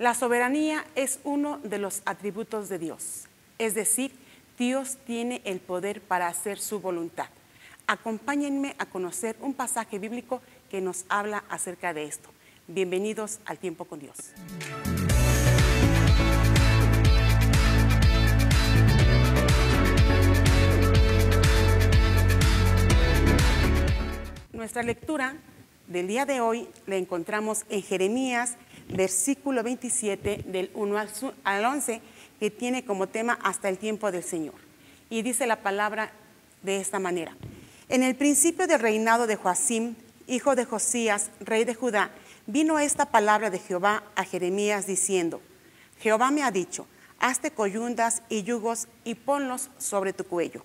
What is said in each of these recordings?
La soberanía es uno de los atributos de Dios, es decir, Dios tiene el poder para hacer su voluntad. Acompáñenme a conocer un pasaje bíblico que nos habla acerca de esto. Bienvenidos al tiempo con Dios. Nuestra lectura del día de hoy la encontramos en Jeremías, versículo 27, del 1 al 11, que tiene como tema hasta el tiempo del Señor. Y dice la palabra de esta manera. En el principio del reinado de Joacim, hijo de Josías, rey de Judá, vino esta palabra de Jehová a Jeremías diciendo, Jehová me ha dicho, hazte coyundas y yugos y ponlos sobre tu cuello,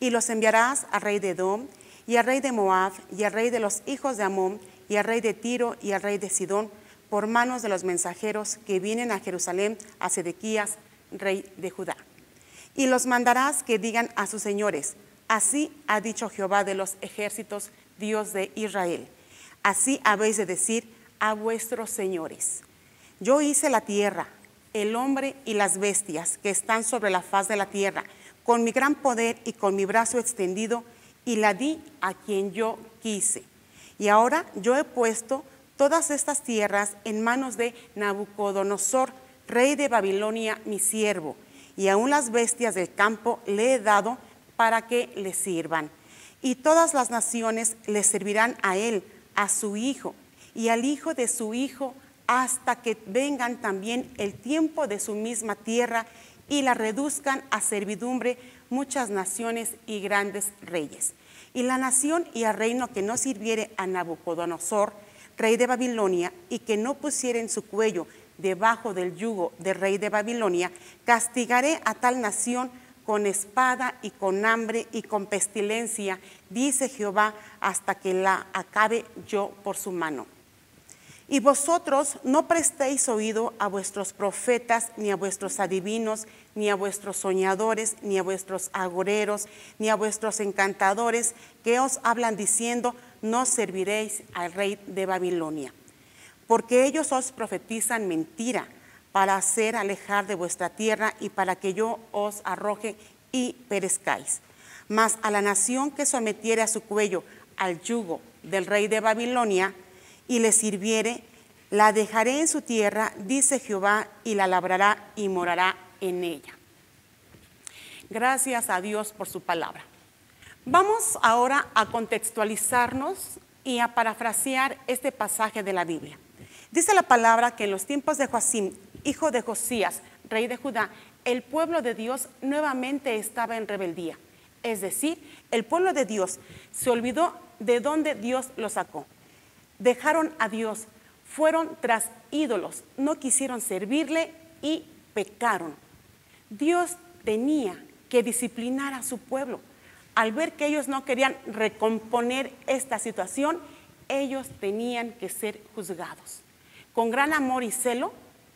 y los enviarás al rey de Edom, y al rey de Moab, y al rey de los hijos de Amón, y al rey de Tiro, y al rey de Sidón, por manos de los mensajeros que vienen a Jerusalén a Sedequías, rey de Judá. Y los mandarás que digan a sus señores, Así ha dicho Jehová de los ejércitos, Dios de Israel. Así habéis de decir a vuestros señores. Yo hice la tierra, el hombre y las bestias que están sobre la faz de la tierra, con mi gran poder y con mi brazo extendido, y la di a quien yo quise. Y ahora yo he puesto todas estas tierras en manos de Nabucodonosor, rey de Babilonia, mi siervo, y aún las bestias del campo le he dado para que le sirvan. Y todas las naciones le servirán a él, a su hijo y al hijo de su hijo, hasta que vengan también el tiempo de su misma tierra y la reduzcan a servidumbre muchas naciones y grandes reyes. Y la nación y el reino que no sirviere a Nabucodonosor, rey de Babilonia, y que no pusiere en su cuello debajo del yugo del rey de Babilonia, castigaré a tal nación con espada y con hambre y con pestilencia, dice Jehová, hasta que la acabe yo por su mano. Y vosotros no prestéis oído a vuestros profetas, ni a vuestros adivinos, ni a vuestros soñadores, ni a vuestros agoreros, ni a vuestros encantadores, que os hablan diciendo, no serviréis al rey de Babilonia. Porque ellos os profetizan mentira para hacer alejar de vuestra tierra y para que yo os arroje y perezcáis. Mas a la nación que sometiere a su cuello al yugo del rey de Babilonia y le sirviere, la dejaré en su tierra, dice Jehová, y la labrará y morará en ella. Gracias a Dios por su palabra. Vamos ahora a contextualizarnos y a parafrasear este pasaje de la Biblia. Dice la palabra que en los tiempos de Joacim, hijo de Josías, rey de Judá, el pueblo de Dios nuevamente estaba en rebeldía. Es decir, el pueblo de Dios se olvidó de dónde Dios lo sacó. Dejaron a Dios, fueron tras ídolos, no quisieron servirle y pecaron. Dios tenía que disciplinar a su pueblo. Al ver que ellos no querían recomponer esta situación, ellos tenían que ser juzgados. Con gran amor y celo,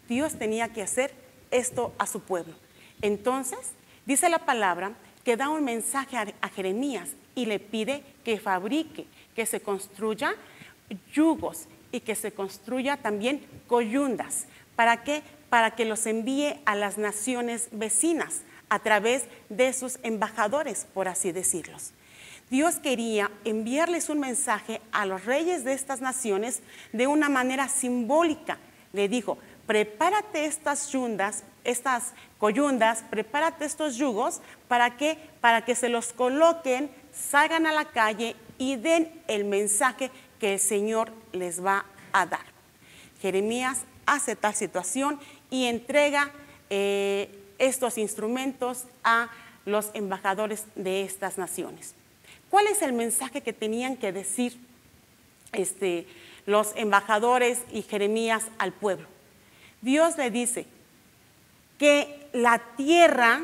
Dios tenía que hacer esto a su pueblo. Entonces, dice la palabra que da un mensaje a, Jeremías y le pide que fabrique, que se construya yugos y que se construya también coyundas. ¿Para qué? Para que los envíe a las naciones vecinas a través de sus embajadores, por así decirlos. Dios quería enviarles un mensaje a los reyes de estas naciones de una manera simbólica. Le dijo, prepárate estas yundas, estas coyundas, prepárate estos yugos, ¿para? Para que se los coloquen, salgan a la calle y den el mensaje que el Señor les va a dar. Jeremías hace tal situación y entrega eh, estos instrumentos a los embajadores de estas naciones. ¿Cuál es el mensaje que tenían que decir este, los embajadores y Jeremías al pueblo? Dios le dice que la tierra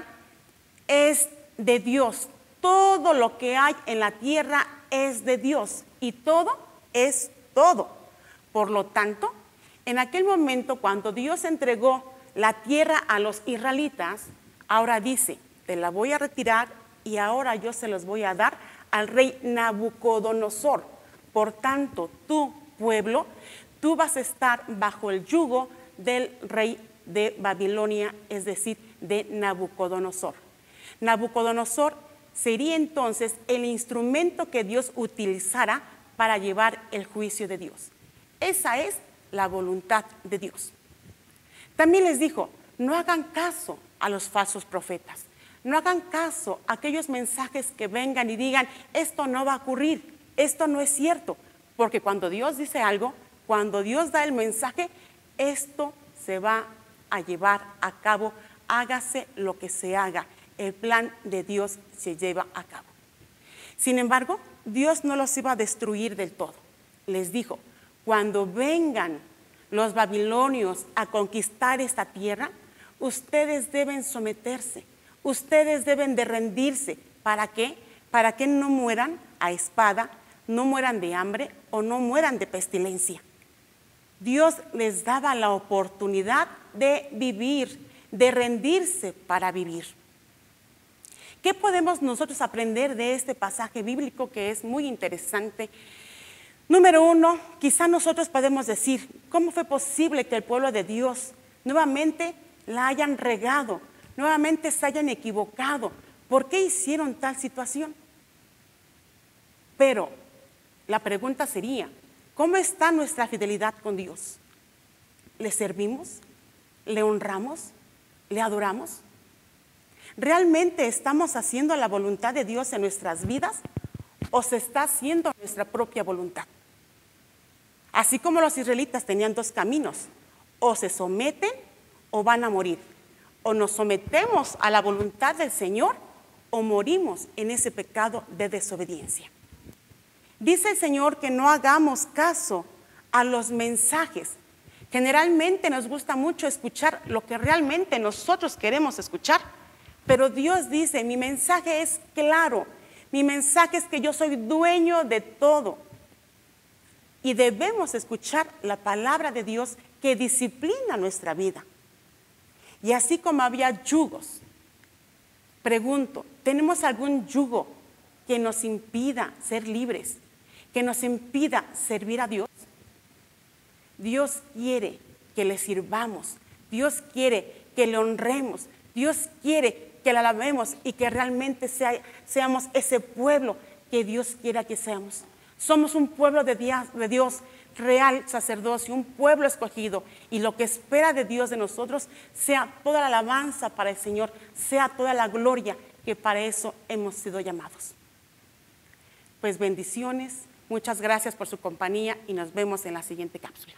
es de Dios. Todo lo que hay en la tierra es de Dios y todo es todo. Por lo tanto, en aquel momento cuando Dios entregó la tierra a los israelitas, ahora dice, te la voy a retirar y ahora yo se los voy a dar al rey Nabucodonosor. Por tanto, tu pueblo, tú vas a estar bajo el yugo del rey de Babilonia, es decir, de Nabucodonosor. Nabucodonosor sería entonces el instrumento que Dios utilizara para llevar el juicio de Dios. Esa es la voluntad de Dios. También les dijo, no hagan caso a los falsos profetas, no hagan caso a aquellos mensajes que vengan y digan, esto no va a ocurrir, esto no es cierto, porque cuando Dios dice algo, cuando Dios da el mensaje, esto se va a llevar a cabo, hágase lo que se haga, el plan de Dios se lleva a cabo. Sin embargo, Dios no los iba a destruir del todo. Les dijo, cuando vengan los babilonios a conquistar esta tierra, ustedes deben someterse, ustedes deben de rendirse. ¿Para qué? Para que no mueran a espada, no mueran de hambre o no mueran de pestilencia. Dios les daba la oportunidad de vivir, de rendirse para vivir. ¿Qué podemos nosotros aprender de este pasaje bíblico que es muy interesante? Número uno, quizá nosotros podemos decir, ¿cómo fue posible que el pueblo de Dios nuevamente la hayan regado, nuevamente se hayan equivocado? ¿Por qué hicieron tal situación? Pero la pregunta sería, ¿cómo está nuestra fidelidad con Dios? ¿Le servimos? ¿Le honramos? ¿Le adoramos? ¿Realmente estamos haciendo la voluntad de Dios en nuestras vidas o se está haciendo nuestra propia voluntad? Así como los israelitas tenían dos caminos, o se someten o van a morir. O nos sometemos a la voluntad del Señor o morimos en ese pecado de desobediencia. Dice el Señor que no hagamos caso a los mensajes. Generalmente nos gusta mucho escuchar lo que realmente nosotros queremos escuchar pero Dios dice, mi mensaje es claro, mi mensaje es que yo soy dueño de todo. Y debemos escuchar la palabra de Dios que disciplina nuestra vida. Y así como había yugos, pregunto, ¿tenemos algún yugo que nos impida ser libres, que nos impida servir a Dios? Dios quiere que le sirvamos, Dios quiere que le honremos, Dios quiere que la alabemos y que realmente seamos ese pueblo que Dios quiera que seamos. Somos un pueblo de Dios, de Dios, real sacerdocio, un pueblo escogido. Y lo que espera de Dios de nosotros sea toda la alabanza para el Señor, sea toda la gloria que para eso hemos sido llamados. Pues bendiciones, muchas gracias por su compañía y nos vemos en la siguiente cápsula.